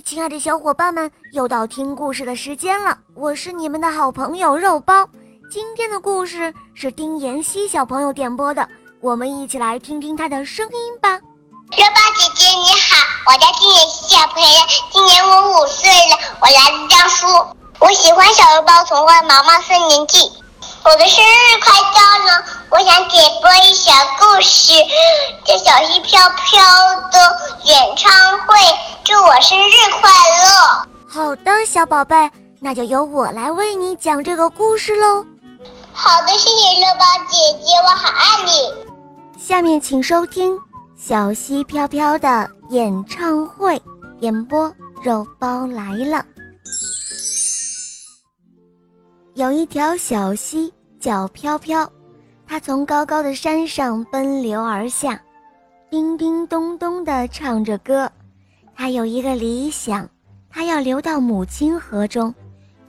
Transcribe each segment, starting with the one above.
亲爱的小伙伴们，又到听故事的时间了。我是你们的好朋友肉包。今天的故事是丁妍希小朋友点播的，我们一起来听听她的声音吧。肉包姐姐你好，我叫丁妍希小朋友，今年我五岁了，我来自江苏。我喜欢小肉包童话《毛毛森林记》。我的生日快到了，我想点播一小故事，叫《小溪飘飘》的演唱会。祝我生日快乐！好的，小宝贝，那就由我来为你讲这个故事喽。好的，谢谢肉包姐姐，我好爱你。下面请收听《小溪飘飘》的演唱会，演播肉包来了。有一条小溪叫飘飘，它从高高的山上奔流而下，叮叮咚咚地唱着歌。他有一个理想，他要流到母亲河中，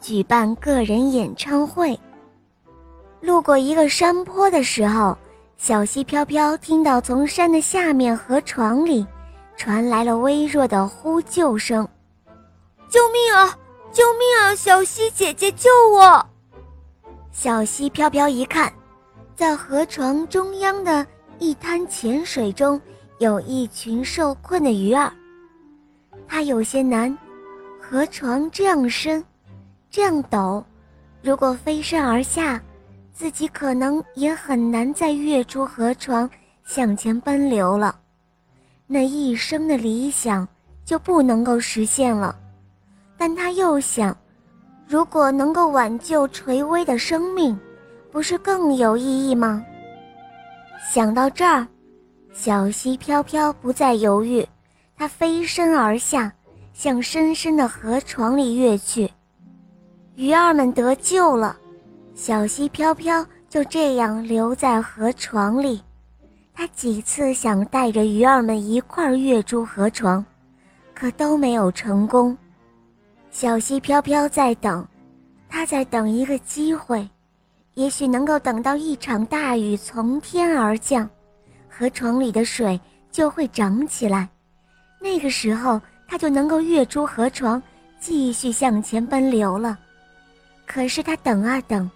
举办个人演唱会。路过一个山坡的时候，小溪飘飘听到从山的下面河床里传来了微弱的呼救声：“救命啊！救命啊！小溪姐姐，救我！”小溪飘飘一看，在河床中央的一滩浅水中，有一群受困的鱼儿。他有些难，河床这样深，这样陡，如果飞身而下，自己可能也很难再跃出河床向前奔流了，那一生的理想就不能够实现了。但他又想，如果能够挽救垂危的生命，不是更有意义吗？想到这儿，小溪飘飘不再犹豫。他飞身而下，向深深的河床里跃去。鱼儿们得救了，小溪飘飘就这样留在河床里。他几次想带着鱼儿们一块儿跃出河床，可都没有成功。小溪飘飘在等，他在等一个机会，也许能够等到一场大雨从天而降，河床里的水就会涨起来。那个时候，他就能够跃出河床，继续向前奔流了。可是他等啊等，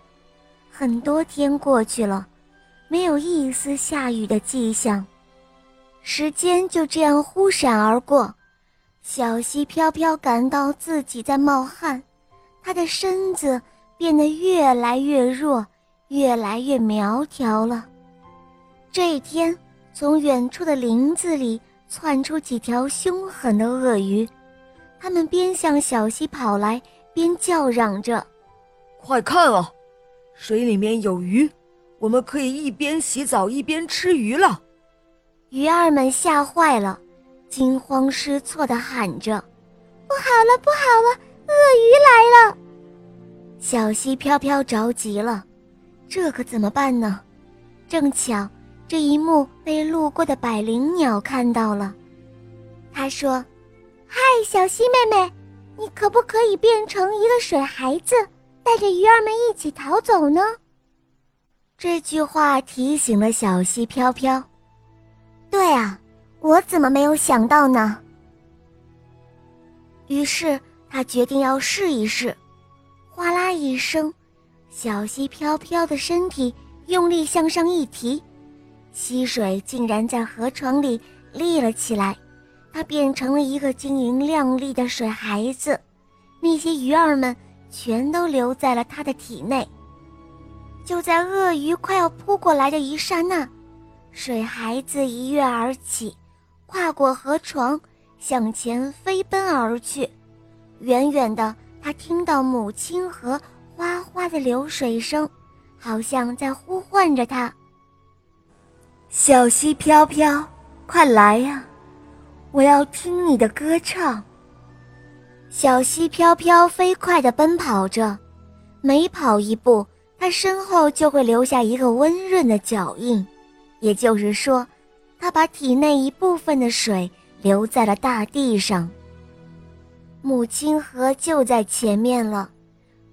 很多天过去了，没有一丝下雨的迹象。时间就这样忽闪而过，小溪飘飘感到自己在冒汗，他的身子变得越来越弱，越来越苗条了。这一天，从远处的林子里。窜出几条凶狠的鳄鱼，它们边向小溪跑来，边叫嚷着：“快看啊，水里面有鱼，我们可以一边洗澡一边吃鱼了。”鱼儿们吓坏了，惊慌失措地喊着：“不好了，不好了，鳄鱼来了！”小溪飘飘着急了，这可怎么办呢？正巧。这一幕被路过的百灵鸟看到了，他说：“嗨，小溪妹妹，你可不可以变成一个水孩子，带着鱼儿们一起逃走呢？”这句话提醒了小溪飘飘。对啊，我怎么没有想到呢？于是他决定要试一试。哗啦一声，小溪飘飘的身体用力向上一提。溪水竟然在河床里立了起来，它变成了一个晶莹亮丽的水孩子，那些鱼儿们全都留在了它的体内。就在鳄鱼快要扑过来的一刹那，水孩子一跃而起，跨过河床，向前飞奔而去。远远的，他听到母亲河哗哗的流水声，好像在呼唤着他。小溪飘飘，快来呀！我要听你的歌唱。小溪飘飘飞快地奔跑着，每跑一步，它身后就会留下一个温润的脚印，也就是说，它把体内一部分的水留在了大地上。母亲河就在前面了，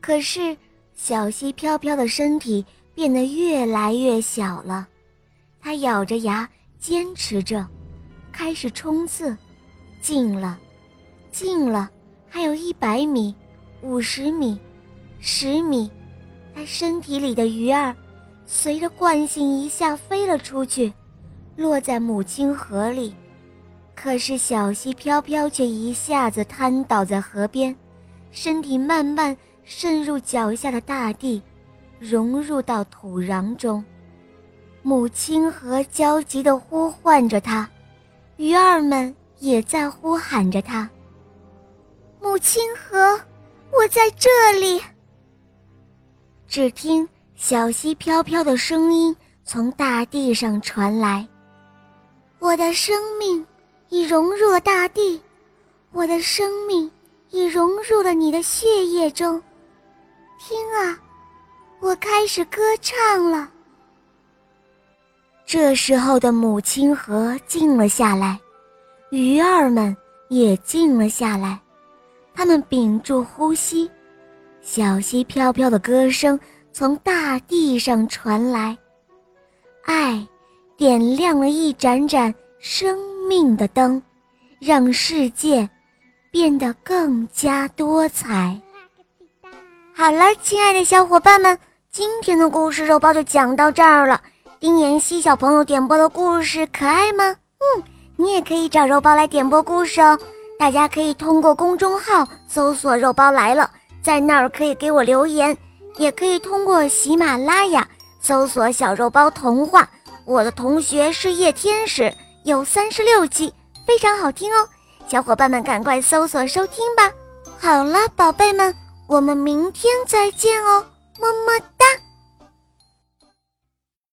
可是小溪飘飘的身体变得越来越小了。他咬着牙坚持着，开始冲刺，近了，近了，还有一百米、五十米、十米，他身体里的鱼儿随着惯性一下飞了出去，落在母亲河里。可是小溪飘飘却一下子瘫倒在河边，身体慢慢渗入脚下的大地，融入到土壤中。母亲河焦急地呼唤着它，鱼儿们也在呼喊着它。母亲河，我在这里。只听小溪飘飘的声音从大地上传来：“我的生命。”已融入了大地，我的生命已融入了你的血液中。听啊，我开始歌唱了。这时候的母亲河静了下来，鱼儿们也静了下来，它们屏住呼吸。小溪飘飘的歌声从大地上传来，爱点亮了一盏盏生。命的灯，让世界变得更加多彩。好了，亲爱的小伙伴们，今天的故事肉包就讲到这儿了。丁妍希小朋友点播的故事可爱吗？嗯，你也可以找肉包来点播故事哦。大家可以通过公众号搜索“肉包来了”，在那儿可以给我留言，也可以通过喜马拉雅搜索“小肉包童话”。我的同学是夜天使。有三十六集，非常好听哦，小伙伴们赶快搜索收听吧。好了，宝贝们，我们明天再见哦，么么哒。